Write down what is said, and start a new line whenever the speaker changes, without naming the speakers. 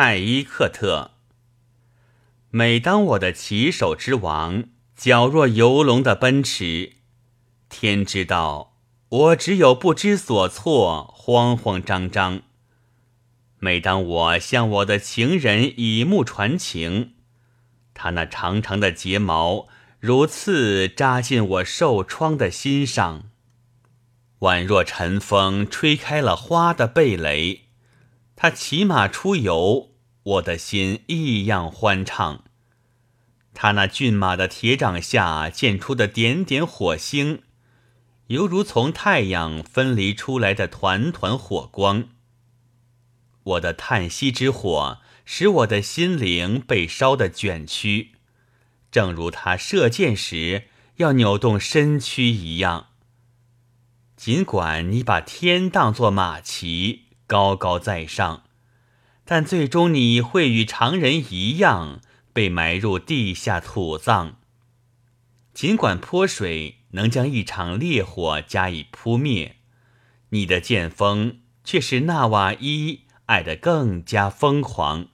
泰伊克特。每当我的骑手之王矫若游龙的奔驰，天知道我只有不知所措，慌慌张张。每当我向我的情人以目传情，他那长长的睫毛如刺扎进我受创的心上，宛若晨风吹开了花的蓓蕾。他骑马出游，我的心异样欢畅。他那骏马的铁掌下溅出的点点火星，犹如从太阳分离出来的团团火光。我的叹息之火，使我的心灵被烧得卷曲，正如他射箭时要扭动身躯一样。尽管你把天当作马骑。高高在上，但最终你会与常人一样被埋入地下土葬。尽管泼水能将一场烈火加以扑灭，你的剑锋却使纳瓦伊爱得更加疯狂。